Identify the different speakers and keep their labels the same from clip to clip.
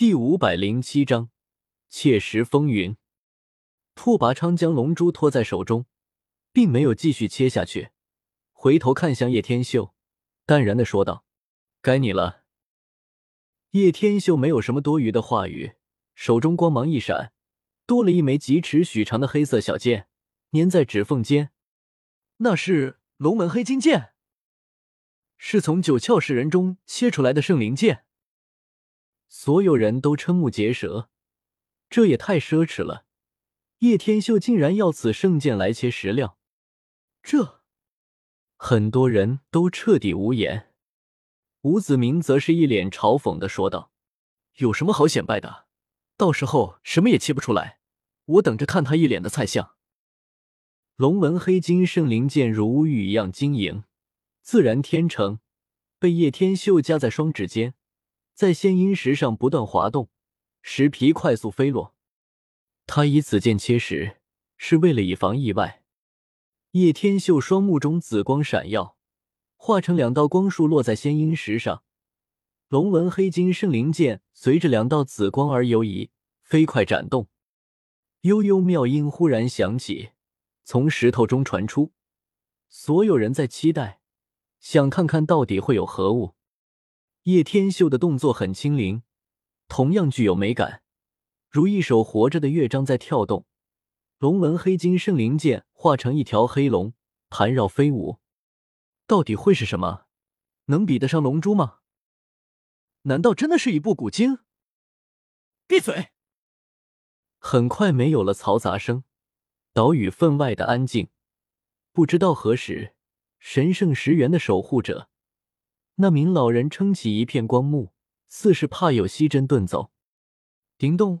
Speaker 1: 第五百零七章，切实风云。拓跋昌将龙珠托在手中，并没有继续切下去，回头看向叶天秀，淡然的说道：“该你了。”叶天秀没有什么多余的话语，手中光芒一闪，多了一枚几尺许长的黑色小剑，粘在指缝间。那是龙门黑金剑，是从九窍石人中切出来的圣灵剑。所有人都瞠目结舌，这也太奢侈了！叶天秀竟然要此圣剑来切石料，这很多人都彻底无言。吴子明则是一脸嘲讽的说道：“有什么好显摆的？到时候什么也切不出来，我等着看他一脸的菜相。”龙纹黑金圣灵剑如玉一样晶莹，自然天成，被叶天秀夹在双指间，在仙音石上不断滑动，石皮快速飞落。他以此剑切石，是为了以防意外。叶天秀双目中紫光闪耀。化成两道光束落在仙音石上，龙纹黑金圣灵剑随着两道紫光而游移，飞快展动。悠悠妙音忽然响起，从石头中传出。所有人在期待，想看看到底会有何物。叶天秀的动作很轻灵，同样具有美感，如一首活着的乐章在跳动。龙纹黑金圣灵剑化成一条黑龙，盘绕飞舞。到底会是什么？能比得上龙珠吗？难道真的是一部古经？
Speaker 2: 闭嘴！
Speaker 1: 很快没有了嘈杂声，岛屿分外的安静。不知道何时，神圣石原的守护者那名老人撑起一片光幕，似是怕有西针遁走。叮咚，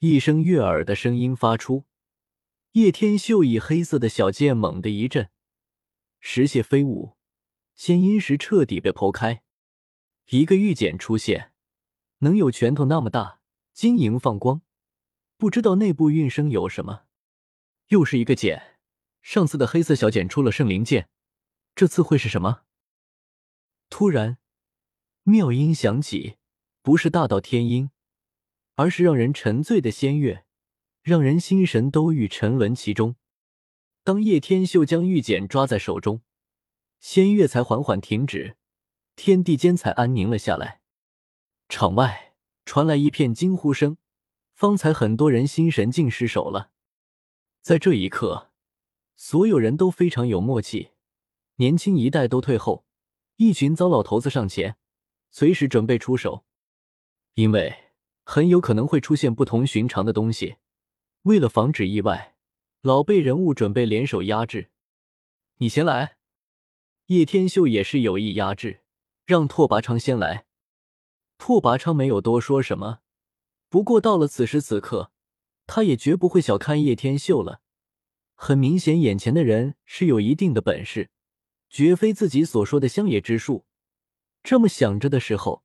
Speaker 1: 一声悦耳的声音发出，叶天秀以黑色的小剑猛地一震。石屑飞舞，仙阴石彻底被剖开，一个玉简出现，能有拳头那么大，晶莹放光，不知道内部运生有什么。又是一个简，上次的黑色小简出了圣灵剑，这次会是什么？突然，妙音响起，不是大道天音，而是让人沉醉的仙乐，让人心神都欲沉沦其中。当叶天秀将玉简抓在手中，仙乐才缓缓停止，天地间才安宁了下来。场外传来一片惊呼声，方才很多人心神竟失守了。在这一刻，所有人都非常有默契，年轻一代都退后，一群糟老头子上前，随时准备出手，因为很有可能会出现不同寻常的东西。为了防止意外。老辈人物准备联手压制，你先来。叶天秀也是有意压制，让拓跋昌先来。拓跋昌没有多说什么，不过到了此时此刻，他也绝不会小看叶天秀了。很明显，眼前的人是有一定的本事，绝非自己所说的乡野之术。这么想着的时候，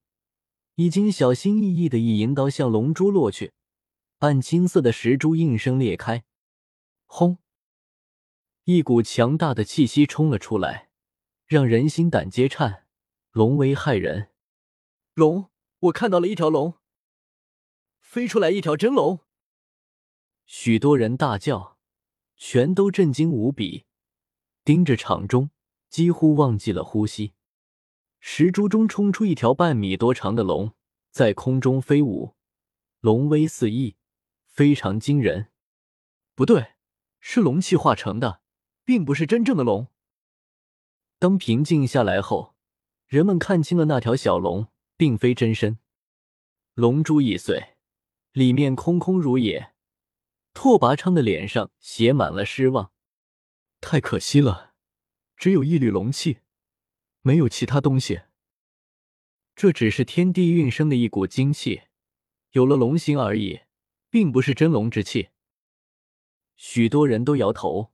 Speaker 1: 已经小心翼翼的一银刀向龙珠落去，暗青色的石珠应声裂开。轰！一股强大的气息冲了出来，让人心胆皆颤。龙威骇人，
Speaker 2: 龙！我看到了一条龙，飞出来一条真龙！
Speaker 1: 许多人大叫，全都震惊无比，盯着场中，几乎忘记了呼吸。石珠中冲出一条半米多长的龙，在空中飞舞，龙威四溢，非常惊人。不对。是龙气化成的，并不是真正的龙。当平静下来后，人们看清了那条小龙并非真身。龙珠易碎，里面空空如也。拓跋昌的脸上写满了失望，太可惜了，只有一缕龙气，没有其他东西。这只是天地运生的一股精气，有了龙形而已，并不是真龙之气。许多人都摇头，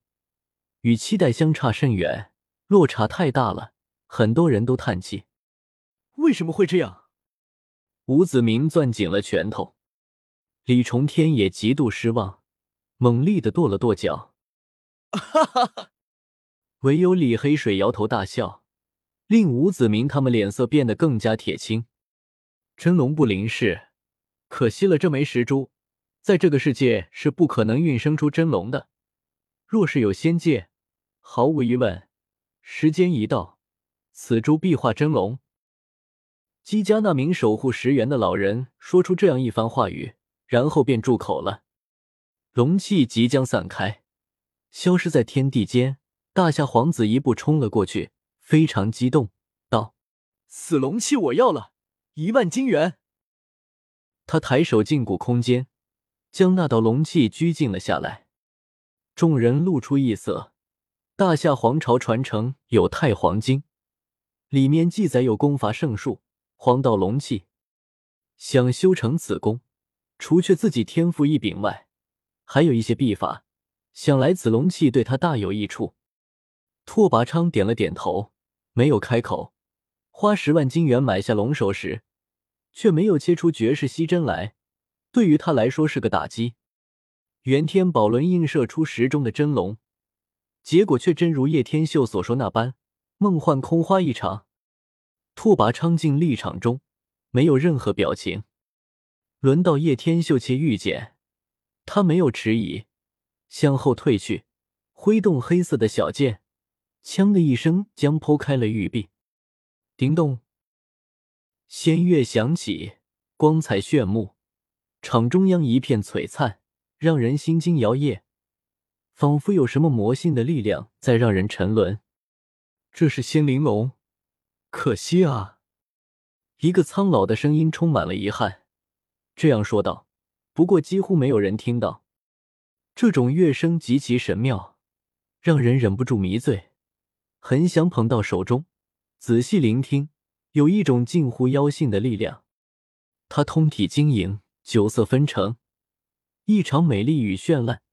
Speaker 1: 与期待相差甚远，落差太大了。很多人都叹气：“
Speaker 2: 为什么会这样？”
Speaker 1: 吴子明攥紧了拳头，李重天也极度失望，猛力的跺了跺脚。
Speaker 2: 哈哈哈！
Speaker 1: 唯有李黑水摇头大笑，令吴子明他们脸色变得更加铁青。真龙不灵视，可惜了这枚石珠，在这个世界是不可能孕生出真龙的。若是有仙界，毫无疑问，时间一到，此珠必化真龙。姬家那名守护石原的老人说出这样一番话语，然后便住口了。龙气即将散开，消失在天地间。大夏皇子一步冲了过去，非常激动，道：“
Speaker 2: 死龙气我要了，一万金元！”
Speaker 1: 他抬手禁锢空间，将那道龙气拘禁了下来。众人露出异色。大夏皇朝传承有《太皇经》，里面记载有功法圣术。黄道龙气，想修成此功，除却自己天赋异禀外，还有一些秘法。想来此龙气对他大有益处。拓跋昌点了点头，没有开口。花十万金元买下龙首时，却没有切出绝世稀珍来，对于他来说是个打击。元天宝轮映射出石中的真龙，结果却真如叶天秀所说那般，梦幻空花一场。拓跋昌进立场中，没有任何表情。轮到叶天秀切玉简，他没有迟疑，向后退去，挥动黑色的小剑，枪的一声将剖开了玉壁。叮咚，仙乐响起，光彩炫目，场中央一片璀璨，让人心惊摇曳，仿佛有什么魔性的力量在让人沉沦。
Speaker 2: 这是仙灵龙。可惜啊！
Speaker 1: 一个苍老的声音充满了遗憾，这样说道。不过几乎没有人听到。这种乐声极其神妙，让人忍不住迷醉，很想捧到手中，仔细聆听。有一种近乎妖性的力量。它通体晶莹，九色纷呈，异常美丽与绚烂，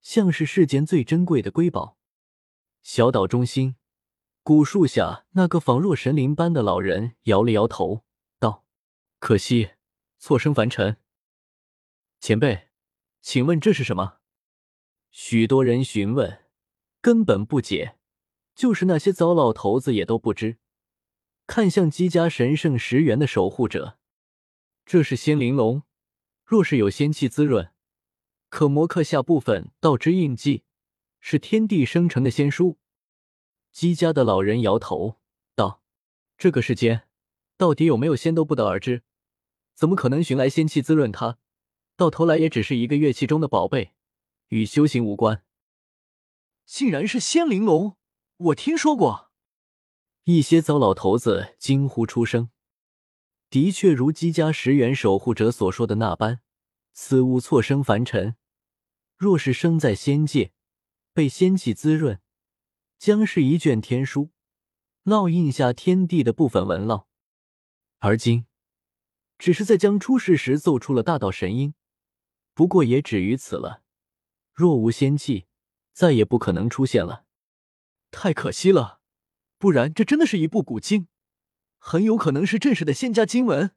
Speaker 1: 像是世间最珍贵的瑰宝。小岛中心。古树下，那个仿若神灵般的老人摇了摇头，道：“可惜，错生凡尘。前辈，请问这是什么？”许多人询问，根本不解，就是那些糟老头子也都不知。看向姬家神圣石原的守护者，这是仙灵龙，若是有仙气滋润，可磨刻下部分道之印记，是天地生成的仙书。姬家的老人摇头道：“这个世间到底有没有仙都不得而知，怎么可能寻来仙气滋润它？到头来也只是一个乐器中的宝贝，与修行无关。”
Speaker 2: 竟然是仙灵龙，我听说过。
Speaker 1: 一些糟老头子惊呼出声。的确如姬家十元守护者所说的那般，此物错生凡尘，若是生在仙界，被仙气滋润。将是一卷天书，烙印下天地的部分纹烙。而今，只是在将出世时奏出了大道神音，不过也止于此了。若无仙气，再也不可能出现了。
Speaker 2: 太可惜了，不然这真的是一部古经，很有可能是正式的仙家经文。